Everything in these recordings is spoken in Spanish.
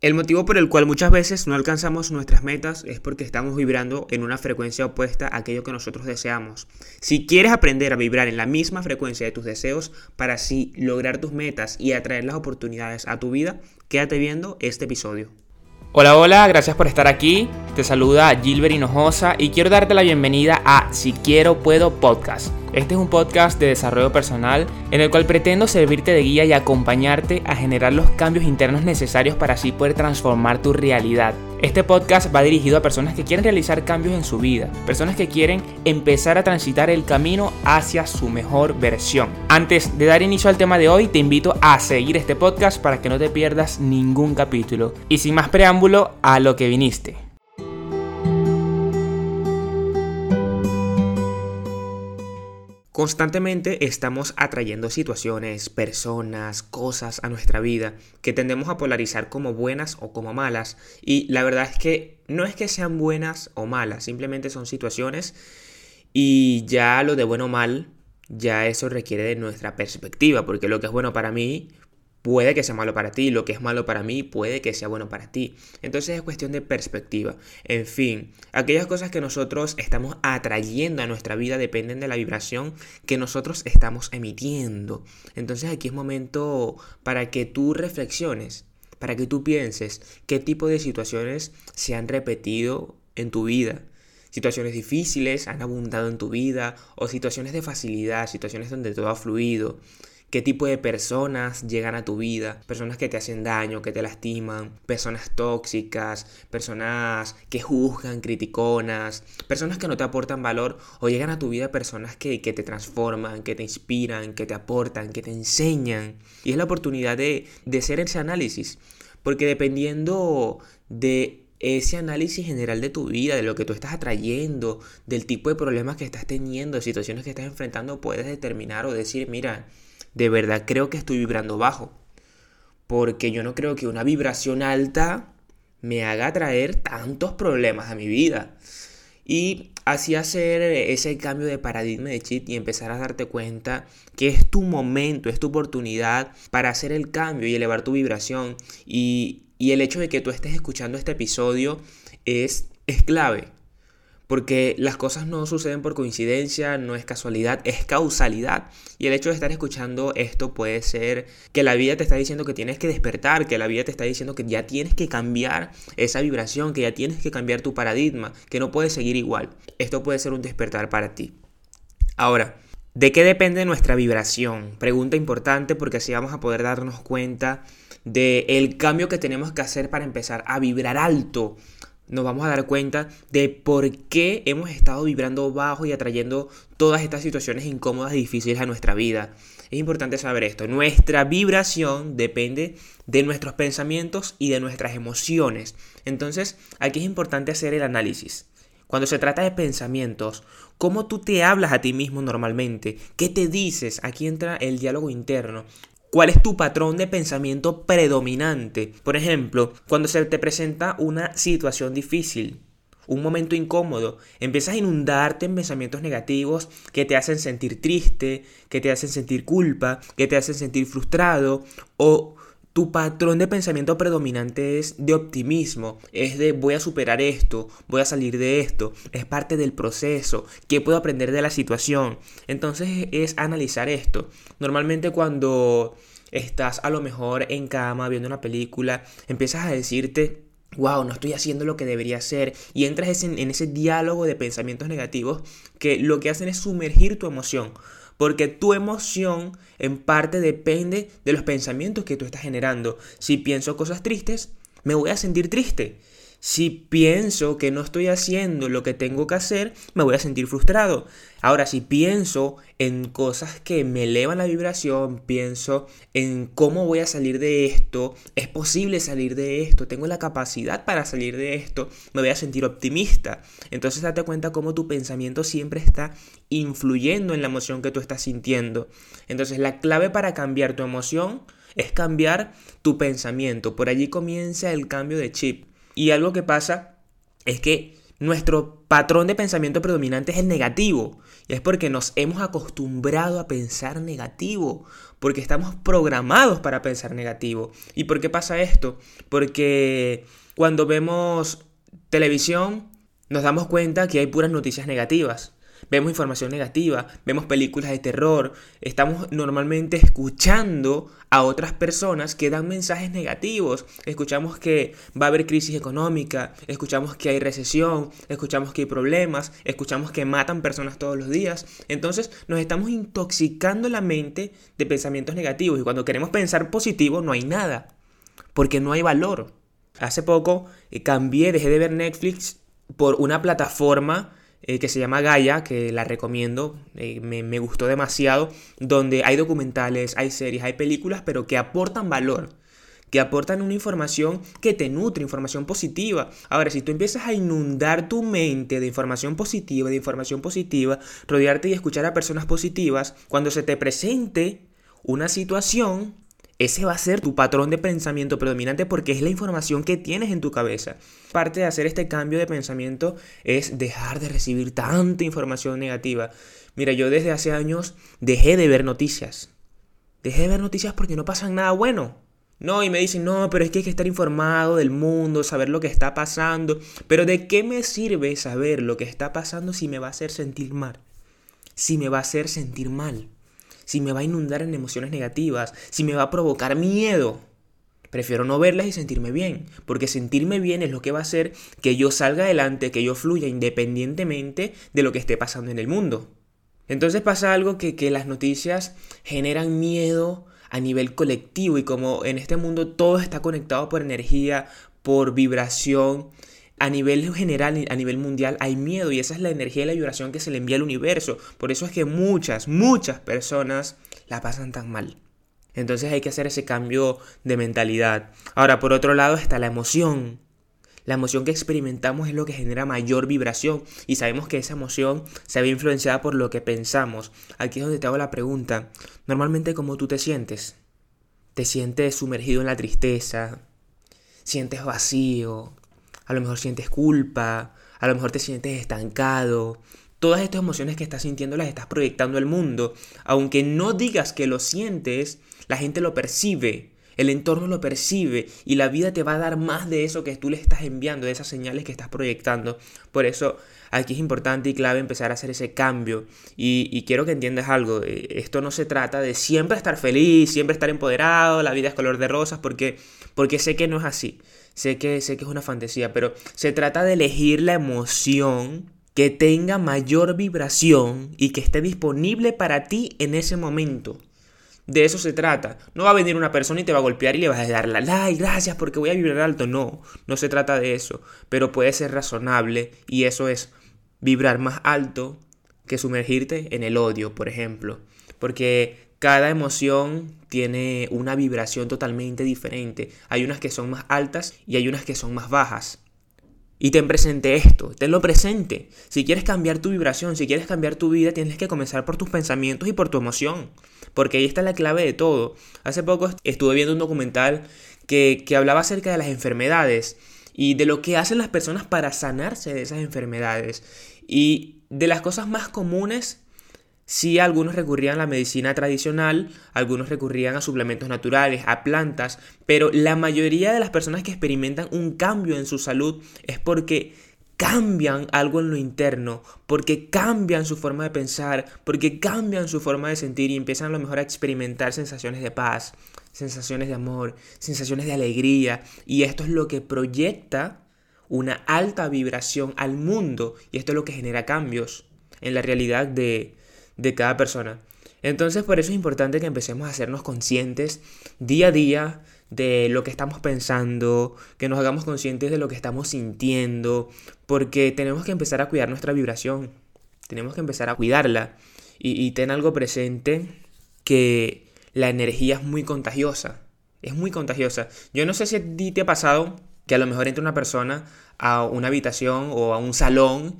El motivo por el cual muchas veces no alcanzamos nuestras metas es porque estamos vibrando en una frecuencia opuesta a aquello que nosotros deseamos. Si quieres aprender a vibrar en la misma frecuencia de tus deseos para así lograr tus metas y atraer las oportunidades a tu vida, quédate viendo este episodio. Hola, hola, gracias por estar aquí. Te saluda Gilbert Hinojosa y quiero darte la bienvenida a Si Quiero Puedo Podcast este es un podcast de desarrollo personal en el cual pretendo servirte de guía y acompañarte a generar los cambios internos necesarios para así poder transformar tu realidad. Este podcast va dirigido a personas que quieren realizar cambios en su vida, personas que quieren empezar a transitar el camino hacia su mejor versión. Antes de dar inicio al tema de hoy, te invito a seguir este podcast para que no te pierdas ningún capítulo. Y sin más preámbulo, a lo que viniste. Constantemente estamos atrayendo situaciones, personas, cosas a nuestra vida que tendemos a polarizar como buenas o como malas. Y la verdad es que no es que sean buenas o malas, simplemente son situaciones y ya lo de bueno o mal, ya eso requiere de nuestra perspectiva, porque lo que es bueno para mí puede que sea malo para ti, lo que es malo para mí puede que sea bueno para ti. Entonces es cuestión de perspectiva. En fin, aquellas cosas que nosotros estamos atrayendo a nuestra vida dependen de la vibración que nosotros estamos emitiendo. Entonces aquí es momento para que tú reflexiones, para que tú pienses qué tipo de situaciones se han repetido en tu vida. Situaciones difíciles han abundado en tu vida o situaciones de facilidad, situaciones donde todo ha fluido qué tipo de personas llegan a tu vida, personas que te hacen daño, que te lastiman, personas tóxicas, personas que juzgan, criticonas, personas que no te aportan valor o llegan a tu vida personas que, te transforman, que te inspiran, que te aportan, que te enseñan. Y es la oportunidad de, de hacer ese análisis, porque dependiendo de ese análisis general de tu vida, de lo que tú estás atrayendo, del tipo de problemas que estás teniendo, de situaciones que estás enfrentando, puedes determinar o decir, mira, de verdad creo que estoy vibrando bajo. Porque yo no creo que una vibración alta me haga traer tantos problemas a mi vida. Y así hacer ese cambio de paradigma de chip y empezar a darte cuenta que es tu momento, es tu oportunidad para hacer el cambio y elevar tu vibración. Y, y el hecho de que tú estés escuchando este episodio es, es clave. Porque las cosas no suceden por coincidencia, no es casualidad, es causalidad. Y el hecho de estar escuchando esto puede ser que la vida te está diciendo que tienes que despertar, que la vida te está diciendo que ya tienes que cambiar esa vibración, que ya tienes que cambiar tu paradigma, que no puedes seguir igual. Esto puede ser un despertar para ti. Ahora, ¿de qué depende nuestra vibración? Pregunta importante porque así vamos a poder darnos cuenta del el cambio que tenemos que hacer para empezar a vibrar alto nos vamos a dar cuenta de por qué hemos estado vibrando bajo y atrayendo todas estas situaciones incómodas y difíciles a nuestra vida. Es importante saber esto. Nuestra vibración depende de nuestros pensamientos y de nuestras emociones. Entonces, aquí es importante hacer el análisis. Cuando se trata de pensamientos, ¿cómo tú te hablas a ti mismo normalmente? ¿Qué te dices? Aquí entra el diálogo interno. ¿Cuál es tu patrón de pensamiento predominante? Por ejemplo, cuando se te presenta una situación difícil, un momento incómodo, empiezas a inundarte en pensamientos negativos que te hacen sentir triste, que te hacen sentir culpa, que te hacen sentir frustrado o tu patrón de pensamiento predominante es de optimismo, es de voy a superar esto, voy a salir de esto, es parte del proceso, qué puedo aprender de la situación. Entonces es analizar esto. Normalmente cuando estás a lo mejor en cama viendo una película, empiezas a decirte, wow, no estoy haciendo lo que debería hacer, y entras en, ese diálogo de pensamientos negativos que lo que hacen es sumergir tu emoción. Porque tu emoción en parte depende de los pensamientos que tú estás generando. Si pienso cosas tristes, me voy a sentir triste. Si pienso que no estoy haciendo lo que tengo que hacer, me voy a sentir frustrado. Ahora, si pienso en cosas que me elevan la vibración, pienso en cómo voy a salir de esto, es posible salir de esto, tengo la capacidad para salir de esto, me voy a sentir optimista. Entonces date cuenta cómo tu pensamiento siempre está influyendo en la emoción que tú estás sintiendo. Entonces la clave para cambiar tu emoción es cambiar tu pensamiento. Por allí comienza el cambio de chip. Y algo que pasa es que nuestro patrón de pensamiento predominante es el negativo. Y es porque nos hemos acostumbrado a pensar negativo. Porque estamos programados para pensar negativo. ¿Y por qué pasa esto? Porque cuando vemos televisión nos damos cuenta que hay puras noticias negativas vemos información negativa, vemos películas de terror, estamos normalmente escuchando a otras personas que dan mensajes negativos, escuchamos que va a haber crisis económica, escuchamos que hay recesión, escuchamos que hay problemas, escuchamos que matan personas todos los días, entonces nos estamos intoxicando la mente de pensamientos negativos y cuando queremos pensar positivo no hay nada, porque no hay valor. Hace poco eh, cambié, dejé de ver Netflix por una plataforma eh, que se llama Gaia, que la recomiendo, eh, me, me, gustó demasiado, donde hay documentales, hay series, hay películas, pero que aportan valor, que aportan una información que te nutre, información positiva. Ahora, si tú empiezas a inundar tu mente de información positiva, de información positiva, rodearte y escuchar a personas positivas, cuando se te presente una situación, ese va a ser tu patrón de pensamiento predominante porque es la información que tienes en tu cabeza. Parte de hacer este cambio de pensamiento es dejar de recibir tanta información negativa. Mira, yo desde hace años dejé de ver noticias. Dejé de ver noticias porque no pasan nada bueno. No, y me dicen, no, pero es que hay que estar informado del mundo, saber lo que está pasando. Pero ¿de qué me sirve saber lo que está pasando si me va a hacer sentir mal? Si me va a hacer sentir mal si me va a inundar en emociones negativas, si me va a provocar miedo. Prefiero no verlas y sentirme bien, porque sentirme bien es lo que va a hacer que yo salga adelante, que yo fluya independientemente de lo que esté pasando en el mundo. Entonces pasa algo que, que las noticias generan miedo a nivel colectivo y como en este mundo todo está conectado por energía, por vibración, a nivel general, a nivel mundial, hay miedo y esa es la energía y la vibración que se le envía al universo. Por eso es que muchas, muchas personas la pasan tan mal. Entonces hay que hacer ese cambio de mentalidad. Ahora, por otro lado está la emoción. La emoción que experimentamos es lo que genera mayor vibración y sabemos que esa emoción se ve influenciada por lo que pensamos. Aquí es donde te hago la pregunta. Normalmente, ¿cómo tú te sientes? ¿Te sientes sumergido en la tristeza? ¿Sientes vacío? A lo mejor sientes culpa, a lo mejor te sientes estancado. Todas estas emociones que estás sintiendo las estás proyectando al mundo. Aunque no digas que lo sientes, la gente lo percibe, el entorno lo percibe y la vida te va a dar más de eso que tú le estás enviando, de esas señales que estás proyectando. Por eso aquí es importante y clave empezar a hacer ese cambio. Y, quiero que entiendas algo, eh, esto no se trata de siempre estar feliz, siempre estar empoderado, la vida es color de rosas, porque, porque sé que no es así. Sé que, sé que es una fantasía, pero se trata de elegir la emoción que tenga mayor vibración y que esté disponible para ti en ese momento. De eso se trata. No va a venir una persona y te va a golpear y le vas a dar la like, gracias porque voy a vibrar alto. No, no se trata de eso. Pero puede ser razonable y eso es vibrar más alto que sumergirte en el odio, por ejemplo. Porque cada emoción tiene una vibración totalmente diferente. Hay unas que son más altas y hay unas que son más bajas. Y ten presente esto, tenlo presente. Si quieres cambiar tu vibración, si quieres cambiar tu vida, tienes que comenzar por tus pensamientos y por tu emoción. Porque ahí está la clave de todo. Hace poco estuve viendo un documental que, que hablaba acerca de las enfermedades y de lo que hacen las personas para sanarse de esas enfermedades. Y de las cosas más comunes Sí, algunos recurrían a la medicina tradicional, algunos recurrían a suplementos naturales, a plantas, pero la mayoría de las personas que experimentan un cambio en su salud es porque cambian algo en lo interno, porque cambian su forma de pensar, porque cambian su forma de sentir y empiezan a lo mejor a experimentar sensaciones de paz, sensaciones de amor, sensaciones de alegría. Y esto es lo que proyecta una alta vibración al mundo y esto es lo que genera cambios en la realidad de, de cada persona. Entonces por eso es importante que empecemos a hacernos conscientes día a día de lo que estamos pensando, que nos hagamos conscientes de lo que estamos sintiendo, porque tenemos que empezar a cuidar nuestra vibración, tenemos que empezar a cuidarla y, y ten algo presente que la energía es muy contagiosa, es muy contagiosa. Yo no sé si a ti te ha pasado que a lo mejor entra una persona a una habitación o a un salón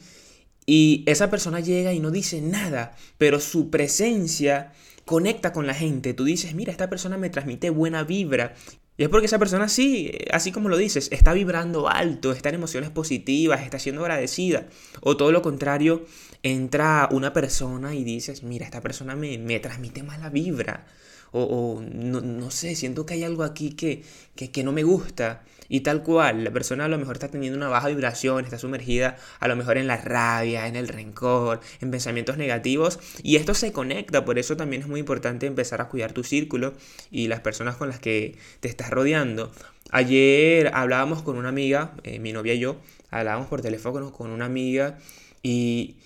y esa persona llega y no dice nada, pero su presencia conecta con la gente. Tú dices, mira, esta persona me transmite buena vibra. Y es porque esa persona sí, así como lo dices, está vibrando alto, está en emociones positivas, está siendo agradecida. O todo lo contrario, entra una persona y dices, mira, esta persona me, me transmite mala vibra. O, no, sé, siento que hay algo aquí que, que, que no me gusta. Y tal cual, la persona a lo mejor está teniendo una baja vibración, está sumergida a lo mejor en la rabia, en el rencor, en pensamientos negativos. Y esto se conecta, por eso también es muy importante empezar a cuidar tu círculo y las personas con las que te estás rodeando. Ayer hablábamos con una amiga, eh, mi novia y yo, hablábamos por teléfono con una amiga y,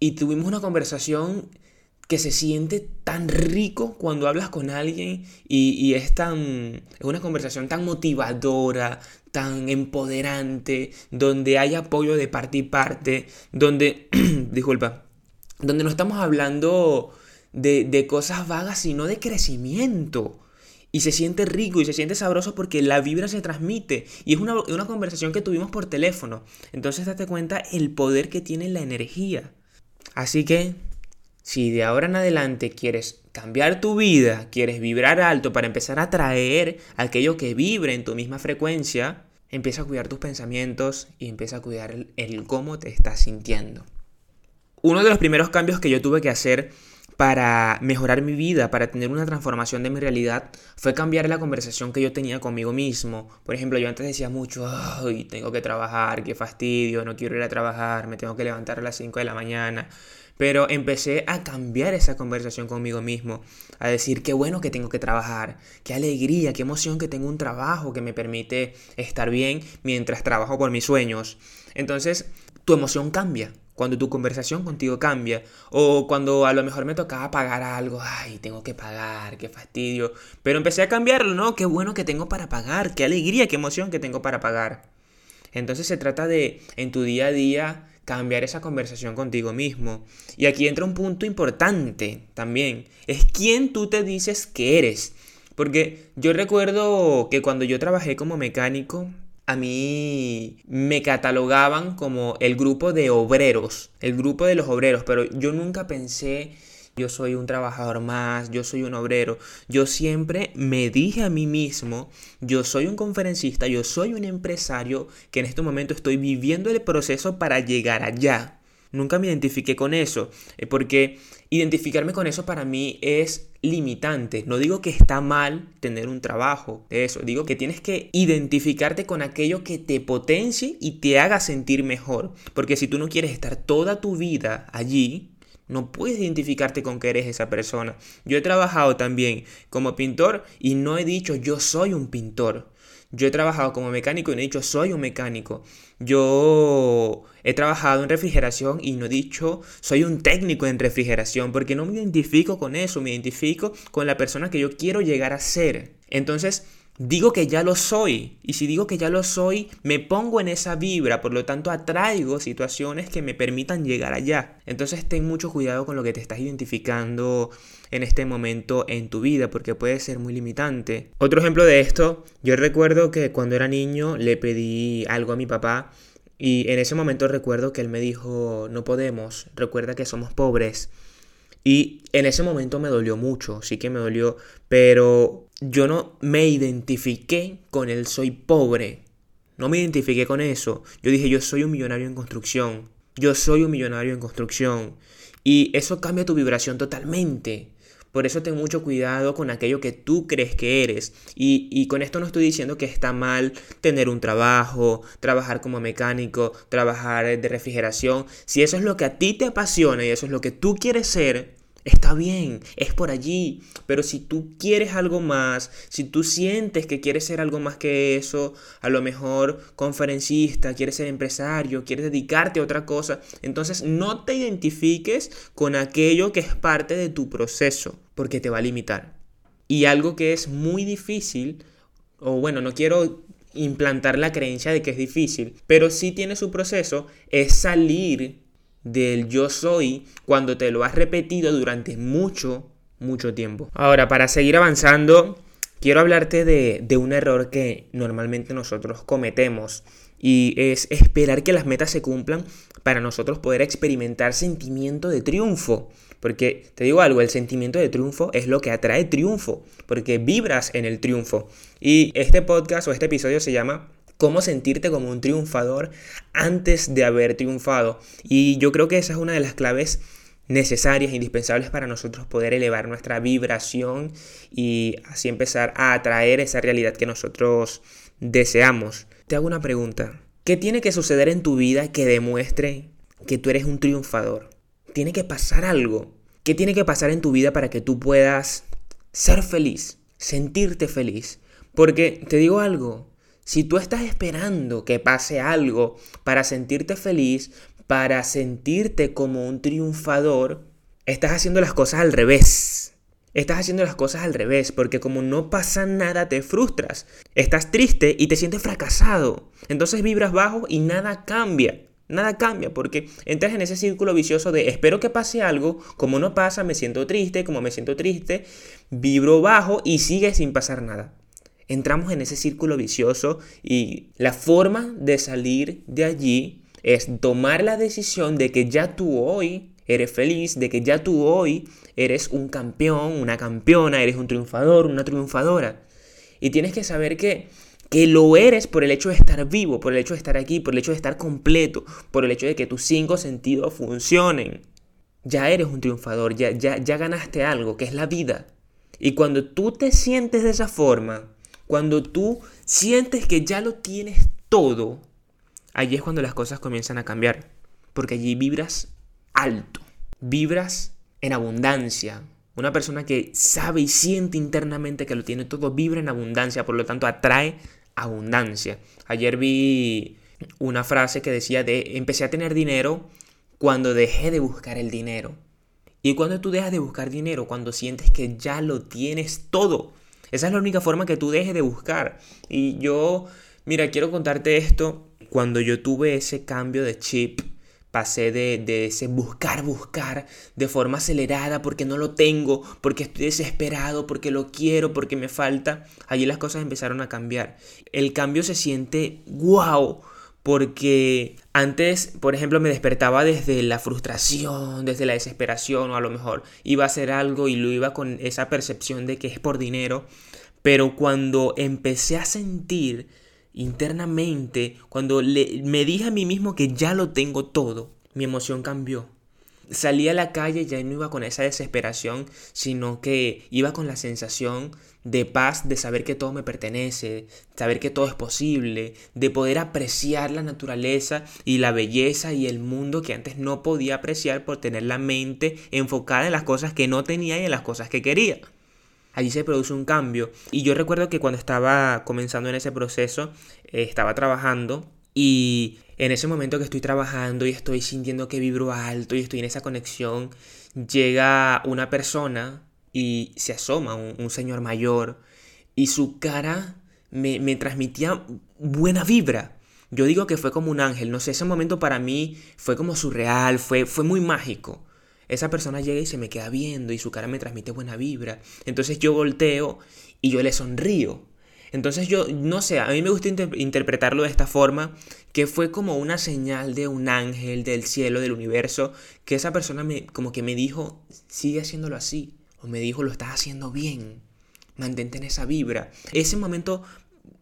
y tuvimos una conversación que se siente tan rico cuando hablas con alguien y, es tan es una conversación tan motivadora, tan empoderante, donde hay apoyo de parte y parte, donde, disculpa, donde no estamos hablando de, de cosas vagas, sino de crecimiento. Y se siente rico y se siente sabroso porque la vibra se transmite. Y es una, una conversación que tuvimos por teléfono. Entonces date cuenta el poder que tiene la energía. Así que si de ahora en adelante quieres cambiar tu vida, quieres vibrar alto para empezar a atraer aquello que vibre en tu misma frecuencia, empieza a cuidar tus pensamientos y empieza a cuidar el, cómo te estás sintiendo. Uno de los primeros cambios que yo tuve que hacer para mejorar mi vida, para tener una transformación de mi realidad, fue cambiar la conversación que yo tenía conmigo mismo. Por ejemplo, yo antes decía mucho, ay, tengo que trabajar, qué fastidio, no quiero ir a trabajar, me tengo que levantar a las 5 de la mañana. Pero empecé a cambiar esa conversación conmigo mismo, a decir qué bueno que tengo que trabajar, qué alegría, qué emoción que tengo un trabajo que me permite estar bien mientras trabajo por mis sueños. Entonces, tu emoción cambia, cuando tu conversación contigo cambia, o cuando a lo mejor me tocaba pagar algo, ay, tengo que pagar, qué fastidio, pero empecé a cambiarlo, ¿no? Qué bueno que tengo para pagar, qué alegría, qué emoción que tengo para pagar. Entonces se trata de, en tu día a día, cambiar esa conversación contigo mismo. Y aquí entra un punto importante también. Es quién tú te dices que eres. Porque yo recuerdo que cuando yo trabajé como mecánico, a mí me catalogaban como el grupo de obreros, el grupo de los obreros, pero yo nunca pensé yo soy un trabajador más, yo soy un obrero. Yo siempre me dije a mí mismo, yo soy un conferencista, yo soy un empresario que en este momento estoy viviendo el proceso para llegar allá. Nunca me identifiqué con eso, eh, porque identificarme con eso para mí es limitante. No digo que está mal tener un trabajo, eso, digo que tienes que identificarte con aquello que te potencie y te haga sentir mejor, porque si tú no quieres estar toda tu vida allí, no puedes identificarte con que eres esa persona. Yo he trabajado también como pintor y no he dicho yo soy un pintor. Yo he trabajado como mecánico y no he dicho soy un mecánico. Yo he trabajado en refrigeración y no he dicho soy un técnico en refrigeración porque no me identifico con eso, me identifico con la persona que yo quiero llegar a ser. Entonces, digo que ya lo soy. Y si digo que ya lo soy, me pongo en esa vibra, por lo tanto atraigo situaciones que me permitan llegar allá. Entonces ten mucho cuidado con lo que te estás identificando en este momento en tu vida, porque puede ser muy limitante. Otro ejemplo de esto, yo recuerdo que cuando era niño le pedí algo a mi papá y en ese momento recuerdo que él me dijo, no podemos, recuerda que somos pobres. Y en ese momento me dolió mucho, sí que me dolió, pero yo no me identifiqué con el soy pobre. No me identifiqué con eso. Yo dije, yo soy un millonario en construcción. Yo soy un millonario en construcción. Y eso cambia tu vibración totalmente. Por eso ten mucho cuidado con aquello que tú crees que eres. Y, y, con esto no estoy diciendo que está mal tener un trabajo, trabajar como mecánico, trabajar de refrigeración. Si eso es lo que a ti te apasiona y eso es lo que tú quieres ser, Está bien, es por allí, pero si tú quieres algo más, si tú sientes que quieres ser algo más que eso, a lo mejor conferencista, quieres ser empresario, quieres dedicarte a otra cosa, entonces no te identifiques con aquello que es parte de tu proceso, porque te va a limitar. Y algo que es muy difícil, o bueno, no quiero implantar la creencia de que es difícil, pero sí tiene su proceso, es salir del yo soy cuando te lo has repetido durante mucho, mucho tiempo. Ahora, para seguir avanzando, quiero hablarte de, un error que normalmente nosotros cometemos y es esperar que las metas se cumplan para nosotros poder experimentar sentimiento de triunfo. Porque te digo algo, el sentimiento de triunfo es lo que atrae triunfo, porque vibras en el triunfo. Y este podcast o este episodio se llama cómo sentirte como un triunfador antes de haber triunfado. Y yo creo que esa es una de las claves necesarias, indispensables para nosotros poder elevar nuestra vibración y así empezar a atraer esa realidad que nosotros deseamos. Te hago una pregunta. ¿Qué tiene que suceder en tu vida que demuestre que tú eres un triunfador? Tiene que pasar algo. ¿Qué tiene que pasar en tu vida para que tú puedas ser feliz, sentirte feliz? Porque te digo algo, si tú estás esperando que pase algo para sentirte feliz, para sentirte como un triunfador, estás haciendo las cosas al revés. Estás haciendo las cosas al revés, porque como no pasa nada te frustras. Estás triste y te sientes fracasado. Entonces vibras bajo y nada cambia. Nada cambia porque entras en ese círculo vicioso de espero que pase algo, como no pasa me siento triste, como me siento triste, vibro bajo y sigue sin pasar nada. Entramos en ese círculo vicioso y la forma de salir de allí es tomar la decisión de que ya tú hoy eres feliz, de que ya tú hoy eres un campeón, una campeona, eres un triunfador, una triunfadora. Y tienes que saber que, que lo eres por el hecho de estar vivo, por el hecho de estar aquí, por el hecho de estar completo, por el hecho de que tus cinco sentidos funcionen. Ya eres un triunfador, ya, ya, ya ganaste algo, que es la vida. Y cuando tú te sientes de esa forma, cuando tú sientes que ya lo tienes todo, allí es cuando las cosas comienzan a cambiar. Porque allí vibras alto, vibras en abundancia. Una persona que sabe y siente internamente que lo tiene todo, vibra en abundancia, por lo tanto atrae abundancia. Ayer vi una frase que decía de empecé a tener dinero cuando dejé de buscar el dinero. Y cuando tú dejas de buscar dinero, cuando sientes que ya lo tienes todo. Esa es la única forma que tú dejes de buscar. Y yo, mira, quiero contarte esto cuando yo tuve ese cambio de chip, pasé de, ese buscar, buscar de forma acelerada porque no lo tengo, porque estoy desesperado, porque lo quiero, porque me falta, allí las cosas empezaron a cambiar. El cambio se siente wow. Porque antes, por ejemplo, me despertaba desde la frustración, desde la desesperación, o a lo mejor iba a hacer algo y lo iba con esa percepción de que es por dinero. Pero cuando empecé a sentir internamente, cuando me dije a mí mismo que ya lo tengo todo, mi emoción cambió. Salí a la calle ya no iba con esa desesperación, sino que iba con la sensación de paz, de saber que todo me pertenece, saber que todo es posible, de poder apreciar la naturaleza y la belleza y el mundo que antes no podía apreciar por tener la mente enfocada en las cosas que no tenía y en las cosas que quería allí se produce un cambio. Y yo recuerdo que cuando estaba comenzando en ese proceso, eh, estaba trabajando y en ese momento que estoy trabajando y estoy sintiendo que vibro alto y estoy en esa conexión, llega una persona y se asoma, un, señor mayor, y su cara me, me transmitía buena vibra. Yo digo que fue como un ángel, no sé, ese momento para mí fue como surreal, fue, fue muy mágico. Esa persona llega y se me queda viendo y su cara me transmite buena vibra. Entonces yo volteo y yo le sonrío. Entonces yo, no sé, a mí me gusta interpretarlo de esta forma, que fue como una señal de un ángel del cielo, del universo, que esa persona me, como que me dijo, sigue haciéndolo así, o me dijo, lo estás haciendo bien, mantente en esa vibra. Ese momento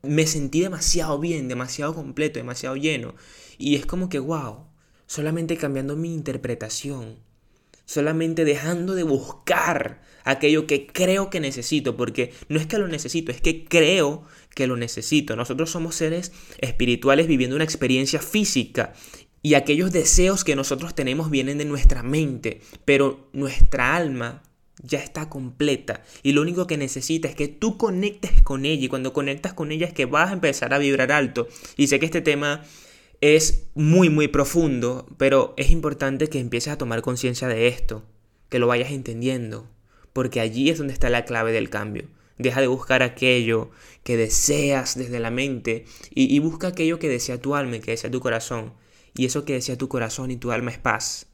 me sentí demasiado bien, demasiado completo, demasiado lleno, y es como que, wow, solamente cambiando mi interpretación, solamente dejando de buscar aquello que creo que necesito, porque no es que lo necesito, es que creo que lo necesito. Nosotros somos seres espirituales viviendo una experiencia física y aquellos deseos que nosotros tenemos vienen de nuestra mente, pero nuestra alma ya está completa y lo único que necesita es que tú conectes con ella y cuando conectas con ella es que vas a empezar a vibrar alto. Y sé que este tema es muy, muy profundo, pero es importante que empieces a tomar conciencia de esto, que lo vayas entendiendo, porque allí es donde está la clave del cambio. Deja de buscar aquello que deseas desde la mente y, busca aquello que desea tu alma y que desea tu corazón. Y eso que desea tu corazón y tu alma es paz,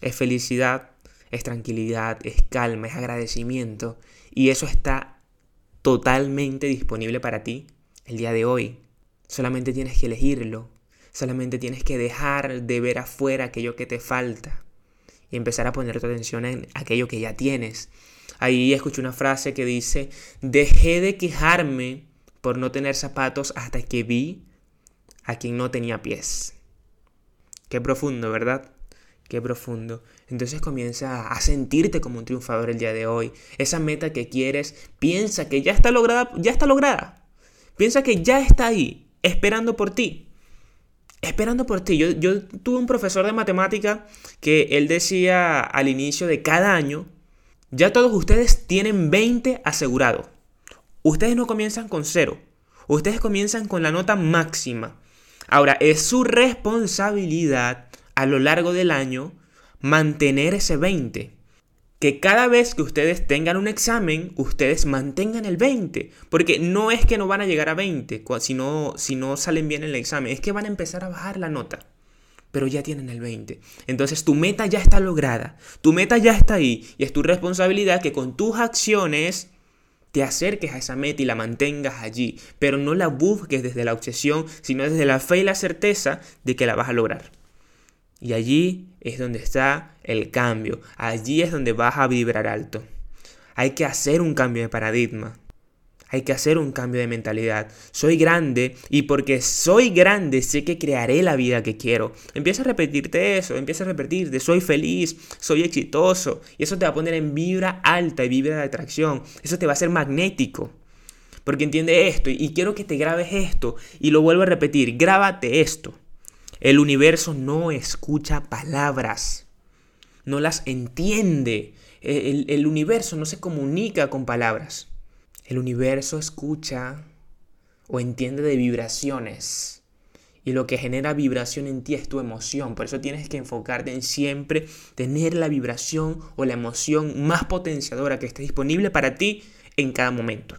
es felicidad, es tranquilidad, es calma, es agradecimiento. Y eso está totalmente disponible para ti el día de hoy. Solamente tienes que elegirlo Solamente tienes que dejar de ver afuera aquello que te falta y empezar a poner tu atención en aquello que ya tienes. Ahí escuché una frase que dice, dejé de quejarme por no tener zapatos hasta que vi a quien no tenía pies. Qué profundo, ¿verdad? Qué profundo. Entonces comienza a sentirte como un triunfador el día de hoy. Esa meta que quieres, piensa que ya está lograda, ya está lograda. Piensa que ya está ahí, esperando por ti. Esperando por ti. Yo, yo tuve un profesor de matemática que él decía al inicio de cada año, ya todos ustedes tienen 20 asegurado. Ustedes no comienzan con cero. Ustedes comienzan con la nota máxima. Ahora, es su responsabilidad a lo largo del año mantener ese 20. Que cada vez que ustedes tengan un examen, ustedes mantengan el 20. Porque no es que no van a llegar a 20 si no, si no salen bien en el examen, es que van a empezar a bajar la nota. Pero ya tienen el 20. Entonces tu meta ya está lograda. Tu meta ya está ahí. Y es tu responsabilidad que con tus acciones te acerques a esa meta y la mantengas allí. Pero no la busques desde la obsesión, sino desde la fe y la certeza de que la vas a lograr. Y allí es donde está el cambio. Allí es donde vas a vibrar alto. Hay que hacer un cambio de paradigma. Hay que hacer un cambio de mentalidad. Soy grande y porque soy grande sé que crearé la vida que quiero. Empieza a repetirte eso, empieza a repetirte, soy feliz, soy exitoso. Y eso te va a poner en vibra alta y vibra de atracción. Eso te va a hacer magnético. Porque entiende esto y quiero que te grabes esto. Y lo vuelvo a repetir, grábate esto. El universo no escucha palabras, no las entiende. El, universo no se comunica con palabras. El universo escucha o entiende de vibraciones. Y lo que genera vibración en ti es tu emoción. Por eso tienes que enfocarte en siempre tener la vibración o la emoción más potenciadora que esté disponible para ti en cada momento.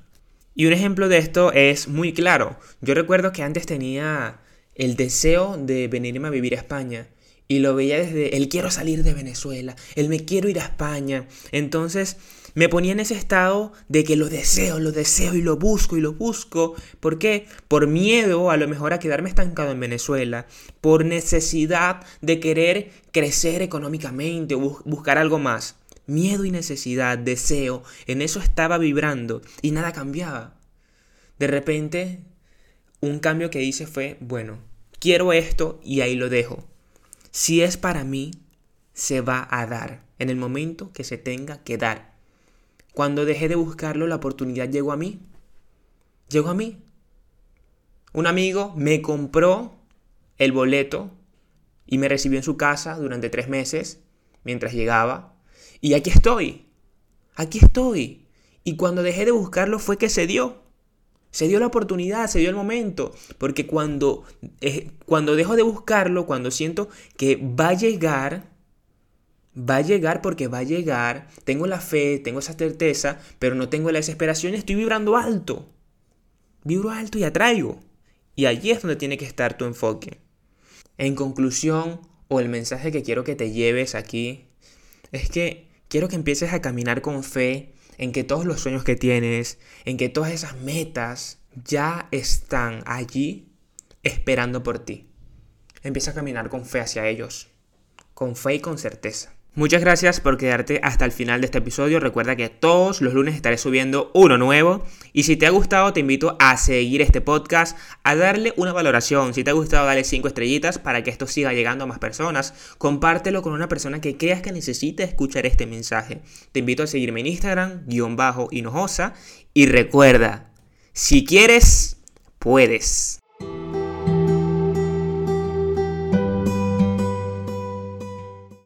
Y un ejemplo de esto es muy claro. Yo recuerdo que antes tenía el deseo de venirme a vivir a España. Y lo veía desde el quiero salir de Venezuela, el me quiero ir a España. Entonces me ponía en ese estado de que lo deseo, lo deseo y lo busco y lo busco. ¿Por qué? Por miedo a lo mejor a quedarme estancado en Venezuela, por necesidad de querer crecer económicamente o buscar algo más. Miedo y necesidad, deseo, en eso estaba vibrando y nada cambiaba. De repente, un cambio que hice fue, bueno, quiero esto y ahí lo dejo. Si es para mí, se va a dar en el momento que se tenga que dar. Cuando dejé de buscarlo, la oportunidad llegó a mí. Llegó a mí. Un amigo me compró el boleto y me recibió en su casa durante tres meses mientras llegaba. Y aquí estoy. Aquí estoy. Y cuando dejé de buscarlo fue que se dio. Se dio la oportunidad, se dio el momento, porque cuando, eh, cuando dejo de buscarlo, cuando siento que va a llegar, va a llegar porque va a llegar, tengo la fe, tengo esa certeza, pero no tengo la desesperación, estoy vibrando alto. Vibro alto y atraigo. Y allí es donde tiene que estar tu enfoque. En conclusión, o el mensaje que quiero que te lleves aquí, es que quiero que empieces a caminar con fe en que todos los sueños que tienes, en que todas esas metas ya están allí esperando por ti. Empieza a caminar con fe hacia ellos, con fe y con certeza. Muchas gracias por quedarte hasta el final de este episodio. Recuerda que todos los lunes estaré subiendo uno nuevo. Y si te ha gustado, te invito a seguir este podcast, a darle una valoración. Si te ha gustado, dale 5 estrellitas para que esto siga llegando a más personas. Compártelo con una persona que creas que necesite escuchar este mensaje. Te invito a seguirme en Instagram, guion bajo hinojosa. Y recuerda, si quieres, puedes.